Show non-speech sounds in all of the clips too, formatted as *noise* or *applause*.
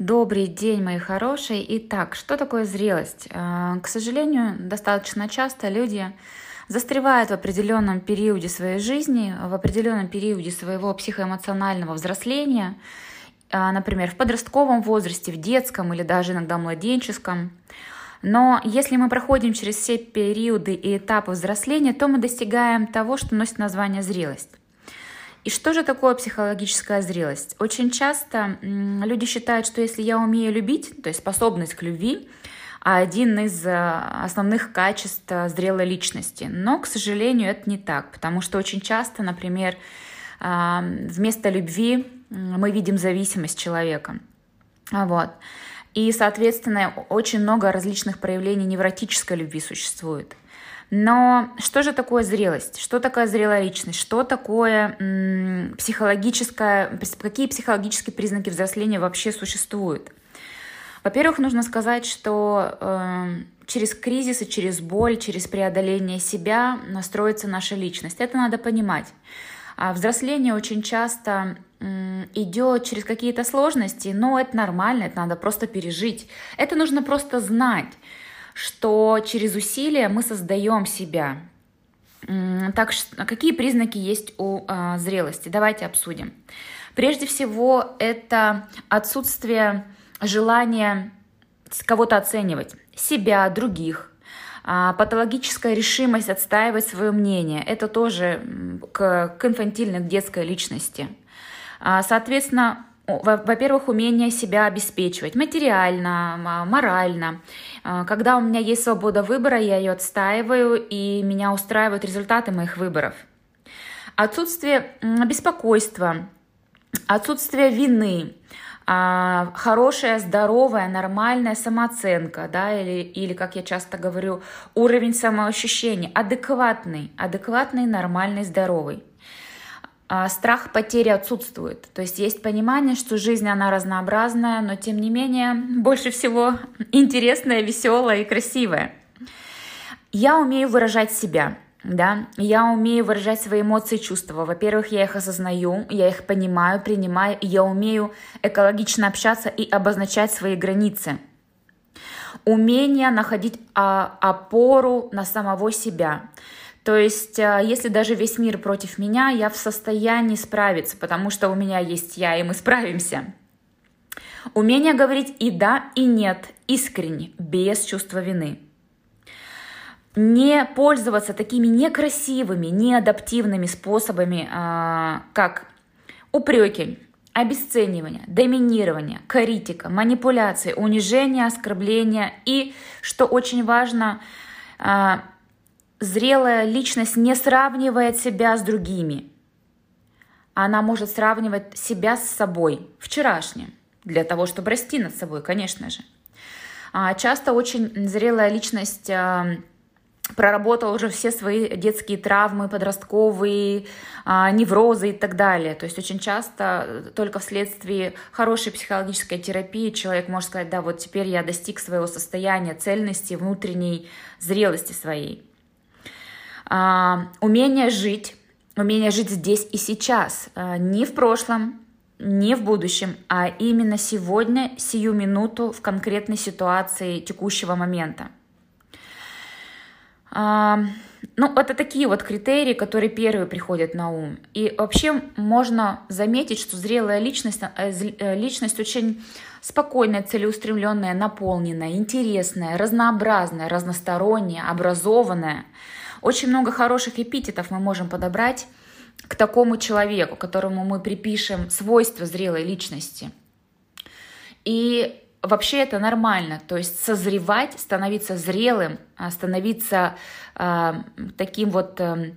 Добрый день, мои хорошие. Итак, что такое зрелость? Э, к сожалению, достаточно часто люди застревают в определенном периоде своей жизни, в определенном периоде своего психоэмоционального взросления, э, например, в подростковом возрасте, в детском или даже иногда младенческом. Но если мы проходим через все периоды и этапы взросления, то мы достигаем того, что носит название зрелость. И что же такое психологическая зрелость? Очень часто люди считают, что если я умею любить, то есть способность к любви, один из э, основных качеств э, зрелой личности. Но, к сожалению, это не так, потому что очень часто, например, вместо любви мы видим зависимость человека. Вот. И, соответственно, очень много различных проявлений невротической любви существует. Но что же такое зрелость? Что такое зрелая личность? Что такое м, психологическое, какие психологические признаки взросления вообще существуют? Во-первых, нужно сказать, что э, через кризисы, через боль, через преодоление себя настроится наша личность. Это надо понимать. А взросление очень часто идет через какие-то сложности, но это нормально, это надо просто пережить. Это нужно просто знать что через усилия мы создаем себя. Так какие признаки есть у э, зрелости? Давайте обсудим. Прежде всего, это отсутствие желания кого-то оценивать, себя, других, а, патологическая решимость отстаивать свое мнение. Это тоже к, к инфантильной, к детской личности. А, соответственно, во-первых, умение себя обеспечивать материально, морально. А, когда у меня есть свобода выбора, я ее отстаиваю, и меня устраивают результаты моих выборов. Отсутствие беспокойства, отсутствие вины, а, хорошая, здоровая, нормальная самооценка, да, или, или, как я часто говорю, уровень самоощущения, адекватный, адекватный, нормальный, здоровый. А, страх потери отсутствует. То есть есть понимание, что жизнь, она разнообразная, но тем не менее *laughs* больше всего интересная, веселая и красивая. Я умею выражать себя, да, я умею выражать свои эмоции и чувства. Во-первых, я их осознаю, я их понимаю, принимаю, я умею экологично общаться и обозначать свои границы. Умение находить а, опору на самого себя. То есть, а, если даже весь мир против меня, я в состоянии справиться, потому что у меня есть я, и мы справимся. Умение говорить и да, и нет, искренне, без чувства вины. Не пользоваться такими некрасивыми, неадаптивными способами, а, как упреки, обесценивание, доминирование, критика, манипуляции, унижение, оскорбление и, что очень важно, а, зрелая личность не сравнивает себя с другими. Она может сравнивать себя с собой, вчерашним, для того, чтобы расти над собой, конечно же. А часто очень зрелая личность а, проработала уже все свои детские травмы, подростковые, а, неврозы и так далее. То есть очень часто только вследствие хорошей психологической терапии человек может сказать, да, вот теперь я достиг своего состояния цельности, внутренней зрелости своей. А, умение жить, умение жить здесь и сейчас, а, не в прошлом, не в будущем, а именно сегодня, сию минуту в конкретной ситуации текущего момента. Ну, это такие вот критерии, которые первые приходят на ум. И вообще можно заметить, что зрелая личность, э, э, личность очень спокойная, целеустремленная, наполненная, интересная, разнообразная, разносторонняя, образованная. Очень много хороших эпитетов мы можем подобрать к такому человеку, которому мы припишем свойства зрелой личности. И вообще это нормально, то есть созревать, становиться зрелым, а становиться э, таким вот э,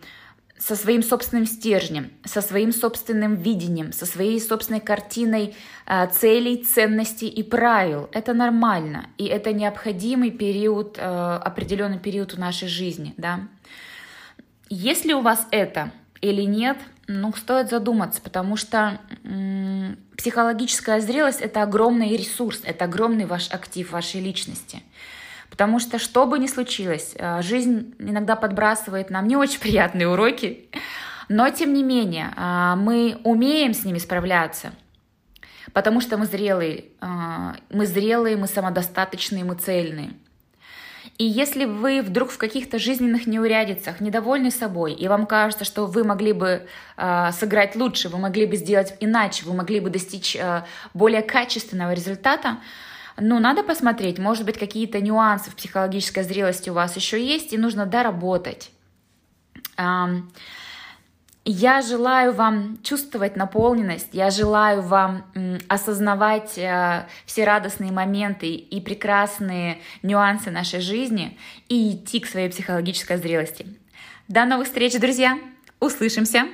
со своим собственным стержнем, со своим собственным видением, со своей собственной картиной э, целей, ценностей и правил. Это нормально, и это необходимый период, э, определенный период в нашей жизни, да. Если у вас это или нет, ну, стоит задуматься, потому что м- психологическая зрелость — это огромный ресурс, это огромный ваш актив вашей личности. Потому что что бы ни случилось, э, жизнь иногда подбрасывает нам не очень приятные уроки, но тем не менее э, мы умеем с ними справляться. потому что мы зрелые, а, мы зрелые, мы самодостаточные, мы цельные. И если вы вдруг в каких-то жизненных неурядицах недовольны собой, и вам кажется, что вы могли бы э, сыграть лучше, вы могли бы сделать иначе, вы могли бы достичь э, более качественного результата, ну, надо посмотреть, может быть, какие-то нюансы в психологической зрелости у вас еще есть, и нужно доработать. Я желаю вам чувствовать наполненность, я желаю вам осознавать э, все радостные моменты и прекрасные нюансы нашей жизни и идти к своей психологической зрелости. До новых встреч, друзья! Услышимся!